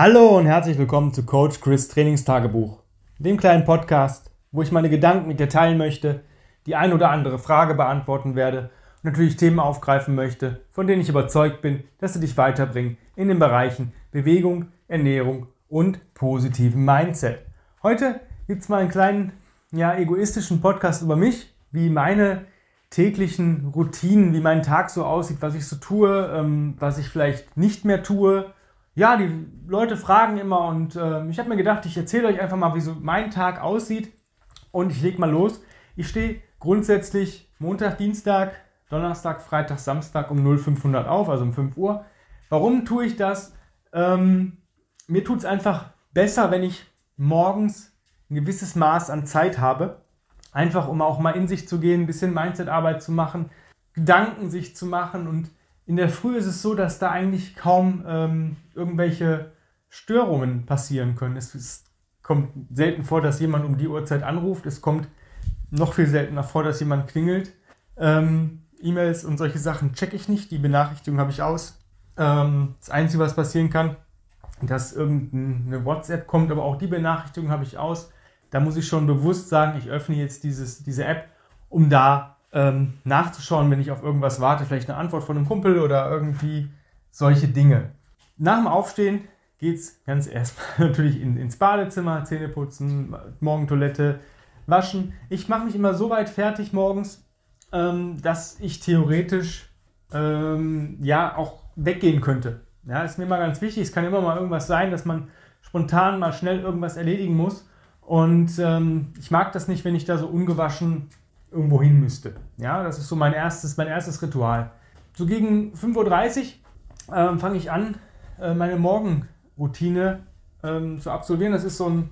Hallo und herzlich willkommen zu Coach Chris Trainingstagebuch, dem kleinen Podcast, wo ich meine Gedanken mit dir teilen möchte, die ein oder andere Frage beantworten werde und natürlich Themen aufgreifen möchte, von denen ich überzeugt bin, dass sie dich weiterbringen in den Bereichen Bewegung, Ernährung und positiven Mindset. Heute gibt es mal einen kleinen, ja, egoistischen Podcast über mich, wie meine täglichen Routinen, wie mein Tag so aussieht, was ich so tue, ähm, was ich vielleicht nicht mehr tue. Ja, die Leute fragen immer und äh, ich habe mir gedacht, ich erzähle euch einfach mal, wie so mein Tag aussieht und ich lege mal los. Ich stehe grundsätzlich Montag, Dienstag, Donnerstag, Freitag, Samstag um 0500 auf, also um 5 Uhr. Warum tue ich das? Ähm, mir tut es einfach besser, wenn ich morgens ein gewisses Maß an Zeit habe. Einfach um auch mal in sich zu gehen, ein bisschen Mindset-Arbeit zu machen, Gedanken sich zu machen. Und in der Früh ist es so, dass da eigentlich kaum ähm, irgendwelche Störungen passieren können. Es, es kommt selten vor, dass jemand um die Uhrzeit anruft. Es kommt noch viel seltener vor, dass jemand klingelt. Ähm, E-Mails und solche Sachen checke ich nicht. Die Benachrichtigung habe ich aus. Ähm, das Einzige, was passieren kann, dass irgendeine WhatsApp kommt, aber auch die Benachrichtigung habe ich aus. Da muss ich schon bewusst sagen, ich öffne jetzt dieses, diese App, um da ähm, nachzuschauen, wenn ich auf irgendwas warte, vielleicht eine Antwort von einem Kumpel oder irgendwie solche Dinge. Nach dem Aufstehen geht es ganz erstmal natürlich in, ins Badezimmer, Zähne putzen, Morgentoilette, waschen. Ich mache mich immer so weit fertig morgens, ähm, dass ich theoretisch ähm, ja auch weggehen könnte. Ja, ist mir immer ganz wichtig. Es kann immer mal irgendwas sein, dass man spontan mal schnell irgendwas erledigen muss. Und ähm, ich mag das nicht, wenn ich da so ungewaschen irgendwo hin müsste. Ja, das ist so mein erstes, mein erstes Ritual. So gegen 5.30 Uhr ähm, fange ich an, äh, meine Morgenroutine ähm, zu absolvieren. Das ist so ein,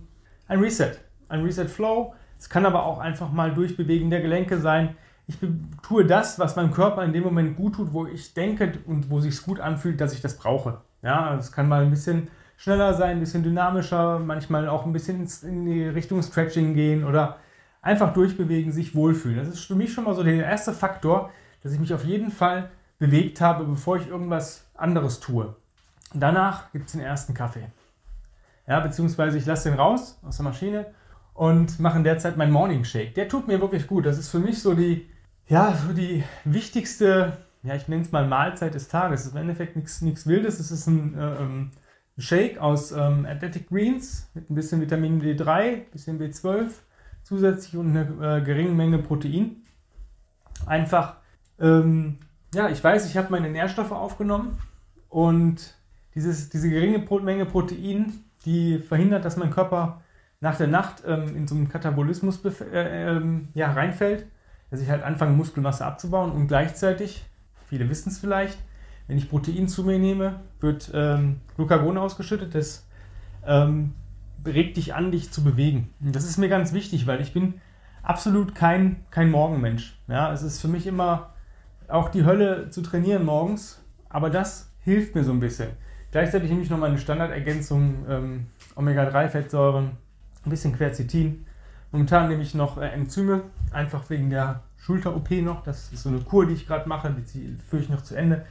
ein Reset, ein Reset Flow. Es kann aber auch einfach mal Durchbewegen der Gelenke sein ich tue das, was meinem Körper in dem Moment gut tut, wo ich denke und wo sich gut anfühlt, dass ich das brauche. Ja, es kann mal ein bisschen schneller sein, ein bisschen dynamischer, manchmal auch ein bisschen in die Richtung Stretching gehen oder einfach durchbewegen, sich wohlfühlen. Das ist für mich schon mal so der erste Faktor, dass ich mich auf jeden Fall bewegt habe, bevor ich irgendwas anderes tue. Danach gibt es den ersten Kaffee. Ja, beziehungsweise ich lasse den raus aus der Maschine und mache in der Zeit meinen Morning Shake. Der tut mir wirklich gut. Das ist für mich so die, ja, so die wichtigste, ja, ich nenne es mal Mahlzeit des Tages. Es ist im Endeffekt nichts Wildes. Es ist ein äh, ähm, Shake aus ähm, Athletic Greens mit ein bisschen Vitamin D3, ein bisschen B12 zusätzlich und einer äh, geringen Menge Protein. Einfach, ähm, ja, ich weiß, ich habe meine Nährstoffe aufgenommen und dieses, diese geringe Pro Menge Protein, die verhindert, dass mein Körper nach der Nacht ähm, in so einen Katabolismus äh, ähm, ja, reinfällt dass ich halt anfange, Muskelmasse abzubauen und gleichzeitig, viele wissen es vielleicht, wenn ich Protein zu mir nehme, wird ähm, Glucagon ausgeschüttet, das ähm, regt dich an, dich zu bewegen. Das ist mir ganz wichtig, weil ich bin absolut kein, kein Morgenmensch. Ja, es ist für mich immer auch die Hölle zu trainieren morgens, aber das hilft mir so ein bisschen. Gleichzeitig nehme ich noch meine Standardergänzung ähm, Omega-3-Fettsäuren, ein bisschen Quercetin. Momentan nehme ich noch äh, Enzyme, einfach wegen der Schulter-OP noch. Das ist so eine Kur, die ich gerade mache, die führe ich noch zu Ende.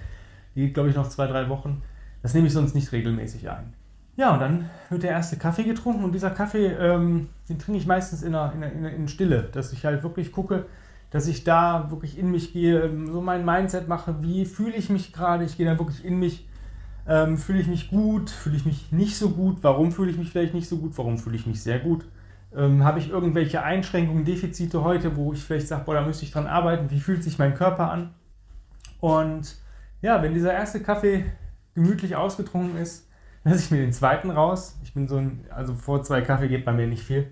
Die geht, glaube ich, noch zwei, drei Wochen. Das nehme ich sonst nicht regelmäßig ein. Ja, und dann wird der erste Kaffee getrunken und dieser Kaffee, ähm, den trinke ich meistens in, einer, in, einer, in Stille, dass ich halt wirklich gucke, dass ich da wirklich in mich gehe, ähm, so mein Mindset mache, wie fühle ich mich gerade, ich gehe da wirklich in mich, ähm, fühle ich mich gut, fühle ich mich nicht so gut, warum fühle ich mich vielleicht nicht so gut, warum fühle ich mich sehr gut. Ähm, Habe ich irgendwelche Einschränkungen, Defizite heute, wo ich vielleicht sage, boah, da müsste ich dran arbeiten, wie fühlt sich mein Körper an? Und ja, wenn dieser erste Kaffee gemütlich ausgetrunken ist, lasse ich mir den zweiten raus. Ich bin so ein, also vor zwei Kaffee geht bei mir nicht viel.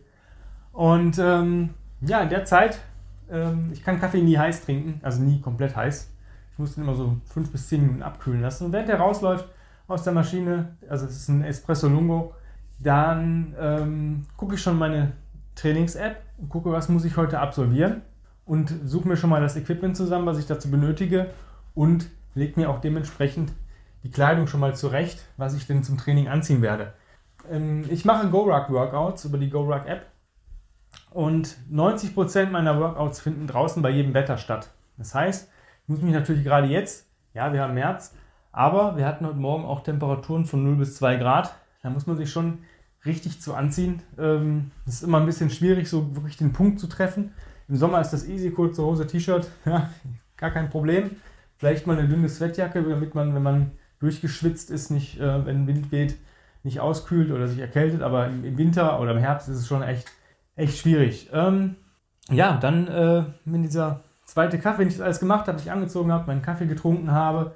Und ähm, ja, in der Zeit, ähm, ich kann Kaffee nie heiß trinken, also nie komplett heiß. Ich muss den immer so fünf bis zehn Minuten abkühlen lassen. Und während der rausläuft aus der Maschine, also es ist ein Espresso Lungo, dann ähm, gucke ich schon meine Trainings-App und gucke, was muss ich heute absolvieren und suche mir schon mal das Equipment zusammen, was ich dazu benötige und lege mir auch dementsprechend die Kleidung schon mal zurecht, was ich denn zum Training anziehen werde. Ähm, ich mache GoRuck-Workouts über die GoRuck-App und 90% meiner Workouts finden draußen bei jedem Wetter statt. Das heißt, ich muss mich natürlich gerade jetzt, ja, wir haben März, aber wir hatten heute Morgen auch Temperaturen von 0 bis 2 Grad. Da muss man sich schon richtig zu anziehen. Ähm, es ist immer ein bisschen schwierig, so wirklich den Punkt zu treffen. Im Sommer ist das easy, kurze Hose, T-Shirt, ja, gar kein Problem. Vielleicht mal eine dünne Sweatjacke, damit man, wenn man durchgeschwitzt ist, nicht, äh, wenn Wind weht, nicht auskühlt oder sich erkältet. Aber im, im, Winter oder im Herbst ist es schon echt, echt schwierig. Ähm, ja, dann, äh, wenn dieser zweite Kaffee, wenn ich das alles gemacht habe, ich angezogen habe, meinen Kaffee getrunken habe,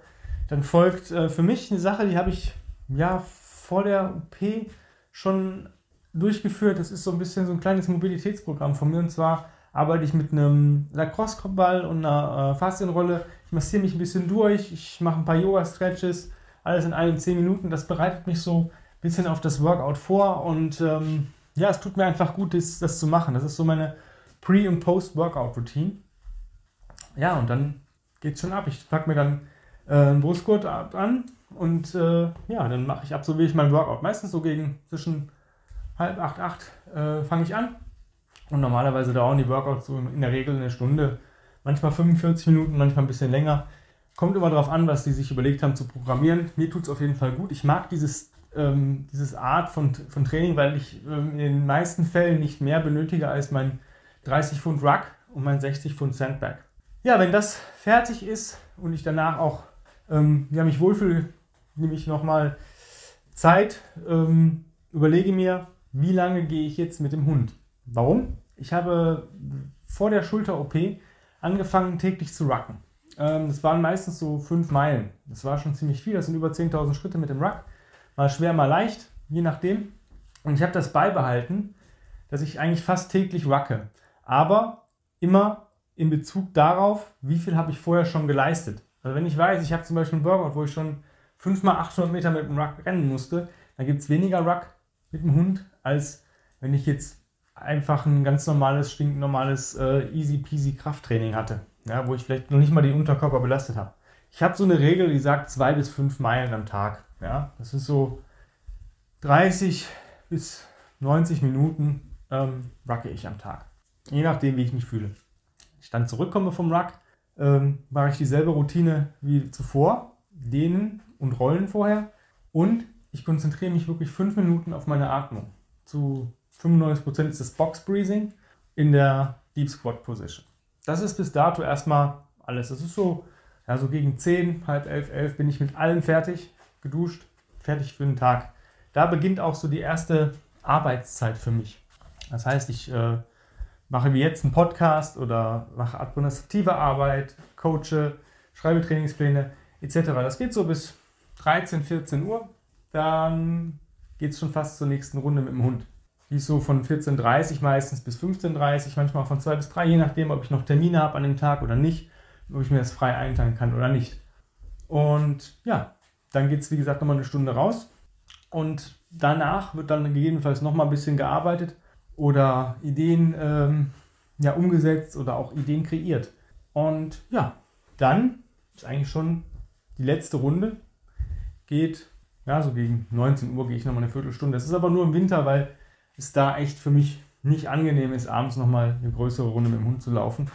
dann folgt äh, für mich eine Sache, die habe ich ja vor der OP schon durchgeführt. Das ist so ein bisschen so ein kleines Mobilitätsprogramm von mir. Und zwar arbeite ich mit einem Lacrosse-Kopfball und einer äh, Faszienrolle. Ich massiere mich ein bisschen durch, ich mache ein paar Yoga-Stretches, alles in ein, zehn Minuten. Das bereitet mich so ein bisschen auf das Workout vor und ähm, ja, es tut mir einfach gut, das, das zu machen. Das ist so meine Pre- und Post-Workout-Routine. Ja, und dann geht es schon ab. Ich packe mir dann äh, einen Brustgurt an und äh, ja, dann mache ich absolviere ich mein Workout. Meistens so gegen zwischen halb acht, acht äh, fange ich an. Und normalerweise dauern die Workouts so in der Regel eine Stunde, manchmal 45 Minuten, manchmal ein bisschen länger. Kommt immer darauf an, was die sich überlegt haben zu programmieren. Mir tut es auf jeden Fall gut. Ich mag dieses, ähm, dieses Art von, von Training, weil ich ähm, in den meisten Fällen nicht mehr benötige als mein 30 Pfund Ruck und mein 60 Pfund Sandbag. Ja, wenn das fertig ist und ich danach auch ähm, ja, mich wohlfühle, nehme ich nochmal Zeit, ähm, überlege mir, wie lange gehe ich jetzt mit dem Hund. Warum? Ich habe vor der Schulter-OP angefangen täglich zu rucken. Ähm, das waren meistens so fünf Meilen. Das war schon ziemlich viel. Das sind über 10.000 Schritte mit dem Ruck. Mal schwer, mal leicht, je nachdem. Und ich habe das beibehalten, dass ich eigentlich fast täglich rucke. Aber immer in Bezug darauf, wie viel habe ich vorher schon geleistet. Also wenn ich weiß, ich habe zum Beispiel einen Workout, wo ich schon 5 mal 800 Meter mit dem Ruck rennen musste, dann gibt es weniger Ruck mit dem Hund, als wenn ich jetzt einfach ein ganz normales, stinknormales, äh, easy peasy Krafttraining hatte, ja, wo ich vielleicht noch nicht mal den Unterkörper belastet habe. Ich habe so eine Regel, die sagt zwei bis fünf Meilen am Tag. Ja, das ist so 30 bis 90 Minuten ähm, rucke ich am Tag. Je nachdem, wie ich mich fühle. Ich dann zurückkomme vom Ruck, ähm, mache ich dieselbe Routine wie zuvor, dehnen und rollen vorher und ich konzentriere mich wirklich fünf Minuten auf meine Atmung. Zu 95% ist das Box Breathing in der Deep Squat Position. Das ist bis dato erstmal alles. Das ist so, ja, so gegen 10, halb 11, 11 bin ich mit allem fertig, geduscht, fertig für den Tag. Da beginnt auch so die erste Arbeitszeit für mich. Das heißt, ich äh, mache wie jetzt einen Podcast oder mache administrative Arbeit, coache, schreibe Trainingspläne etc. Das geht so bis 13, 14 Uhr. Dann geht es schon fast zur nächsten Runde mit dem Hund. Die ist so von 14.30 Uhr meistens bis 15.30 Uhr, manchmal von 2 bis 3, je nachdem, ob ich noch Termine habe an dem Tag oder nicht, ob ich mir das frei einteilen kann oder nicht. Und ja, dann geht es wie gesagt nochmal eine Stunde raus und danach wird dann gegebenenfalls nochmal ein bisschen gearbeitet oder Ideen ähm, ja, umgesetzt oder auch Ideen kreiert. Und ja, dann ist eigentlich schon die letzte Runde, geht, ja, so gegen 19 Uhr gehe ich nochmal eine Viertelstunde. Das ist aber nur im Winter, weil es da echt für mich nicht angenehm ist, abends nochmal eine größere Runde mit dem Hund zu laufen,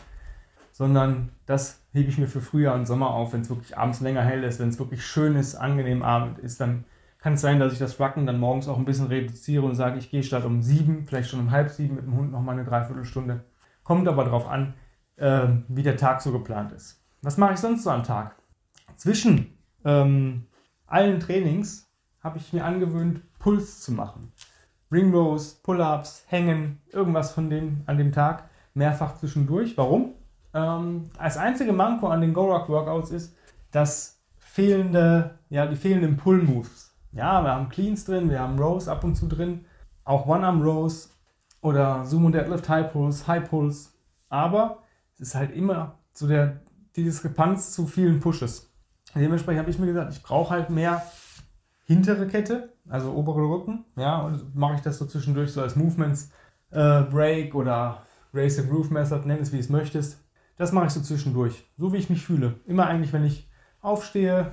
sondern das hebe ich mir für Frühjahr und Sommer auf, wenn es wirklich abends länger hell ist, wenn es wirklich schön ist, angenehm Abend ist, dann kann es sein, dass ich das Rucken dann morgens auch ein bisschen reduziere und sage, ich gehe statt um sieben, vielleicht schon um halb sieben mit dem Hund nochmal eine Dreiviertelstunde. Kommt aber darauf an, äh, wie der Tag so geplant ist. Was mache ich sonst so am Tag? Zwischen ähm, allen Trainings habe ich mir angewöhnt, Puls zu machen. Ring Rows, Pull-ups, Hängen, irgendwas von dem an dem Tag, mehrfach zwischendurch. Warum? Ähm, als einzige Manko an den Go-Rock-Workouts ist, dass fehlende, ja, die fehlenden Pull-Moves. Ja, wir haben Cleans drin, wir haben Rows ab und zu drin, auch One-Arm-Rows oder Sumo Deadlift High Pulse, High Pulse. Aber es ist halt immer so der, die Diskrepanz zu vielen Pushes. Dementsprechend habe ich mir gesagt, ich brauche halt mehr hintere Kette, also obere Rücken. Ja, und mache ich das so zwischendurch so als Movements, äh, Break oder Race the Groove Method, nenn es wie es möchtest. Das mache ich so zwischendurch, so wie ich mich fühle. Immer eigentlich, wenn ich aufstehe,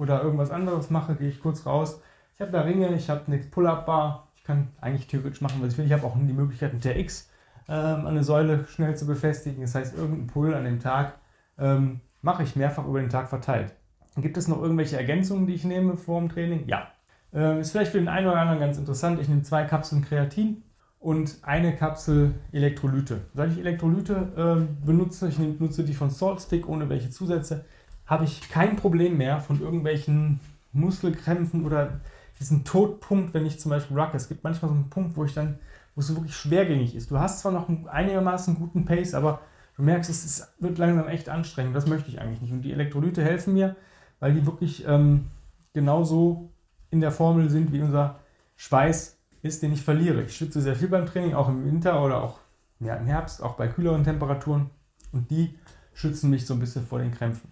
oder irgendwas anderes mache, gehe ich kurz raus. Ich habe da Ringe, ich habe eine Pull-Up-Bar. Ich kann eigentlich theoretisch machen, was ich will. Ich habe auch die Möglichkeit, mit der X ähm, eine Säule schnell zu befestigen. Das heißt, irgendein Pull an dem Tag ähm, mache ich mehrfach über den Tag verteilt. Gibt es noch irgendwelche Ergänzungen, die ich nehme vor dem Training? Ja. Äh, ist vielleicht für den einen oder anderen ganz interessant. Ich nehme zwei Kapseln Kreatin und eine Kapsel Elektrolyte. Seit ich Elektrolyte äh, benutze, ich nutze die von Saltstick ohne welche Zusätze, habe ich kein Problem mehr von irgendwelchen Muskelkrämpfen oder diesen Todpunkt, wenn ich zum Beispiel rucke. Es gibt manchmal so einen Punkt, wo ich dann, wo es wirklich schwergängig ist. Du hast zwar noch einigermaßen guten Pace, aber du merkst, es ist, wird langsam echt anstrengend. Das möchte ich eigentlich nicht. Und die Elektrolyte helfen mir, weil die wirklich ähm, genauso in der Formel sind, wie unser Schweiß ist, den ich verliere. Ich schwitze sehr viel beim Training, auch im Winter oder auch ja, im Herbst, auch bei kühleren Temperaturen. Und die schützen mich so ein bisschen vor den Krämpfen.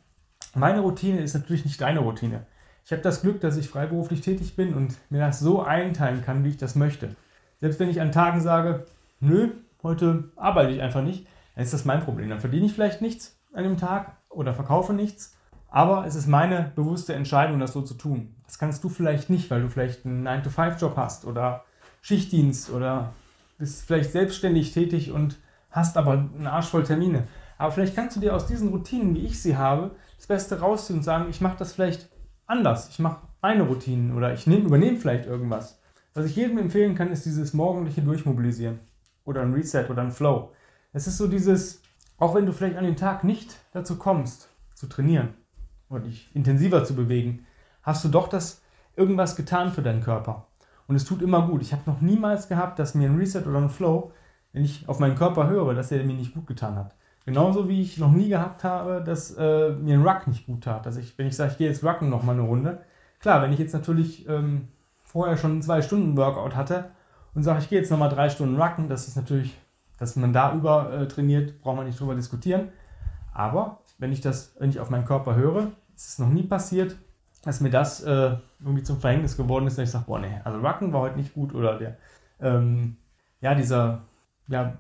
Meine Routine ist natürlich nicht deine Routine. Ich habe das Glück, dass ich freiberuflich tätig bin und mir das so einteilen kann, wie ich das möchte. Selbst wenn ich an Tagen sage, nö, heute arbeite ich einfach nicht, dann ist das mein Problem. Dann verdiene ich vielleicht nichts an dem Tag oder verkaufe nichts aber es ist meine bewusste Entscheidung, das so zu tun. Das kannst du vielleicht nicht, weil du vielleicht einen 9-to-5-Job hast oder Schichtdienst oder bist vielleicht selbstständig tätig und hast aber einen Arsch voll Termine. Aber vielleicht kannst du dir aus diesen Routinen, wie ich sie habe, das Beste rausziehen und sagen, ich mache das vielleicht anders. Ich mache meine Routinen oder ich nehm, übernehme vielleicht irgendwas. Was ich jedem empfehlen kann, ist dieses morgendliche Durchmobilisieren oder ein Reset oder ein Flow. Es ist so dieses, auch wenn du vielleicht an den Tag nicht dazu kommst, zu trainieren, oder dich intensiver zu bewegen, hast du doch das irgendwas getan für deinen Körper. Und es tut immer gut. Ich habe noch niemals gehabt, dass mir ein Reset oder ein Flow, wenn ich auf meinen Körper höre, dass er mir nicht gut getan hat. Genauso wie ich noch nie gehabt habe, dass äh, mir ein Ruck nicht gut tat. Dass ich, wenn ich sage, ich gehe jetzt Rucken noch mal eine Runde. Klar, wenn ich jetzt natürlich ähm, vorher schon zwei Stunden Workout hatte und sage, ich gehe jetzt noch mal drei Stunden Rucken, das ist natürlich, dass man da über äh, trainiert, braucht man nicht drüber diskutieren. Aber wenn ich das, wenn ich auf meinen Körper höre, ist es noch nie passiert, dass mir das äh, irgendwie zum Verhängnis geworden ist, dass ich sage, boah, nee, also Rucken war heute nicht gut oder der, ähm, ja, dieser, ja,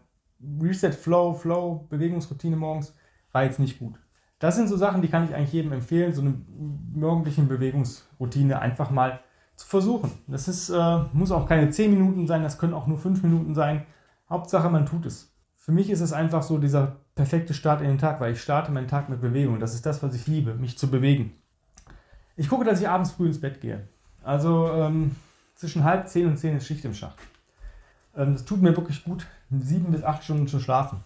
Reset Flow, Flow, Bewegungsroutine morgens war jetzt nicht gut. Das sind so Sachen, die kann ich eigentlich jedem empfehlen, so eine morgendliche Bewegungsroutine einfach mal zu versuchen. Das ist, äh, muss auch keine 10 Minuten sein, das können auch nur 5 Minuten sein. Hauptsache, man tut es. Für mich ist es einfach so dieser perfekte Start in den Tag, weil ich starte meinen Tag mit Bewegung. Das ist das, was ich liebe, mich zu bewegen. Ich gucke, dass ich abends früh ins Bett gehe. Also ähm, zwischen halb zehn und zehn ist Schicht im Schacht. Ähm, das tut mir wirklich gut, sieben bis acht Stunden zu schlafen.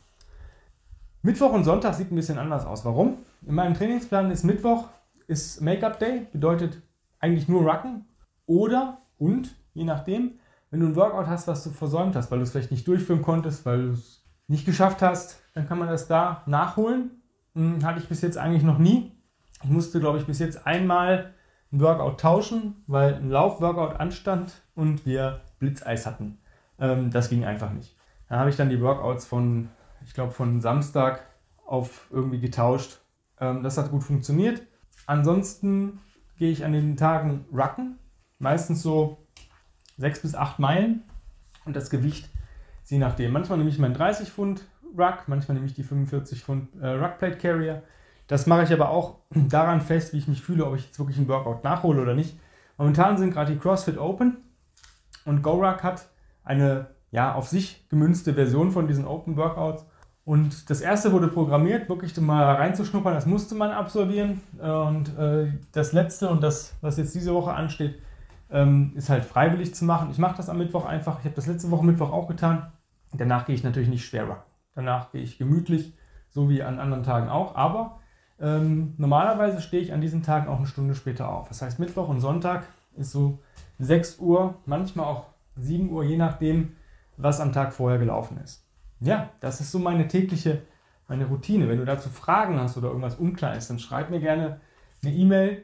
Mittwoch und Sonntag sieht ein bisschen anders aus. Warum? In meinem Trainingsplan ist Mittwoch ist Make-up Day, bedeutet eigentlich nur Rucken oder und, je nachdem, wenn du ein Workout hast, was du versäumt hast, weil du es vielleicht nicht durchführen konntest, weil du es nicht geschafft hast, dann kann man das da nachholen. Hm, hatte ich bis jetzt eigentlich noch nie. Ich musste, glaube ich, bis jetzt einmal ein Workout tauschen, weil ein Lauf-Workout anstand und wir Blitzeis hatten. Ähm, das ging einfach nicht. Da habe ich dann die Workouts von, ich glaube, von Samstag auf irgendwie getauscht. Ähm, das hat gut funktioniert. Ansonsten gehe ich an den Tagen rucken, meistens so sechs bis acht Meilen und das Gewicht, je nachdem. Manchmal nehme ich meinen 30 Pfund Ruck, manchmal nehme ich die 45 Pfund äh, Ruckplate Carrier. Das mache ich aber auch daran fest, wie ich mich fühle, ob ich jetzt wirklich einen Workout nachhole oder nicht. Momentan sind gerade die CrossFit Open und GoRuck hat eine ja, auf sich gemünzte Version von diesen Open Workouts. Und das erste wurde programmiert, wirklich mal reinzuschnuppern, das musste man absolvieren. Und äh, das letzte und das, was jetzt diese Woche ansteht, ähm, ist halt freiwillig zu machen. Ich mache das am Mittwoch einfach. Ich habe das letzte Woche Mittwoch auch getan. Danach gehe ich natürlich nicht schwer rocken. Danach gehe ich gemütlich, so wie an anderen Tagen auch. Aber ähm, normalerweise stehe ich an diesen Tagen auch eine Stunde später auf. Das heißt, Mittwoch und Sonntag ist so 6 Uhr, manchmal auch 7 Uhr, je nachdem, was am Tag vorher gelaufen ist. Ja, das ist so meine tägliche, meine Routine. Wenn du dazu Fragen hast oder irgendwas unklar ist, dann schreib mir gerne eine E-Mail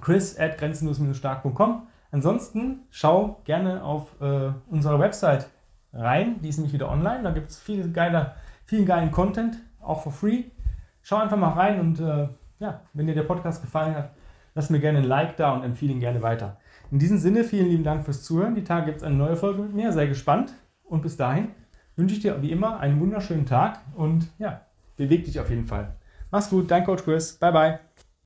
chris at grenzenlos-stark.com. Ansonsten schau gerne auf äh, unsere Website rein. Die ist nämlich wieder online. Da gibt es viel geiler, vielen geilen Content, auch for free. Schau einfach mal rein und äh, ja, wenn dir der Podcast gefallen hat, lass mir gerne ein Like da und empfehle ihn gerne weiter. In diesem Sinne, vielen lieben Dank fürs Zuhören. Die Tage gibt es eine neue Folge mit mir. Sei gespannt. Und bis dahin wünsche ich dir wie immer einen wunderschönen Tag und ja, beweg dich auf jeden Fall. Mach's gut, dein Coach Chris. Bye, bye.